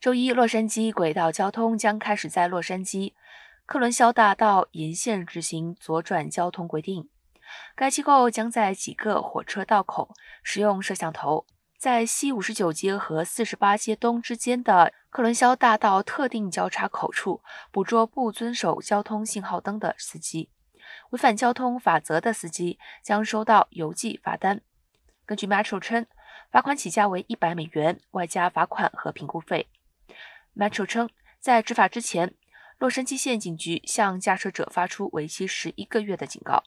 周一，洛杉矶轨道交通将开始在洛杉矶克伦肖大道沿线执行左转交通规定。该机构将在几个火车道口使用摄像头，在西五十九街和四十八街东之间的克伦肖大道特定交叉口处捕捉不遵守交通信号灯的司机。违反交通法则的司机将收到邮寄罚单。根据 Metro 称，罚款起价为一百美元，外加罚款和评估费。Metro 称，在执法之前，洛杉矶县警局向驾车者发出为期十一个月的警告。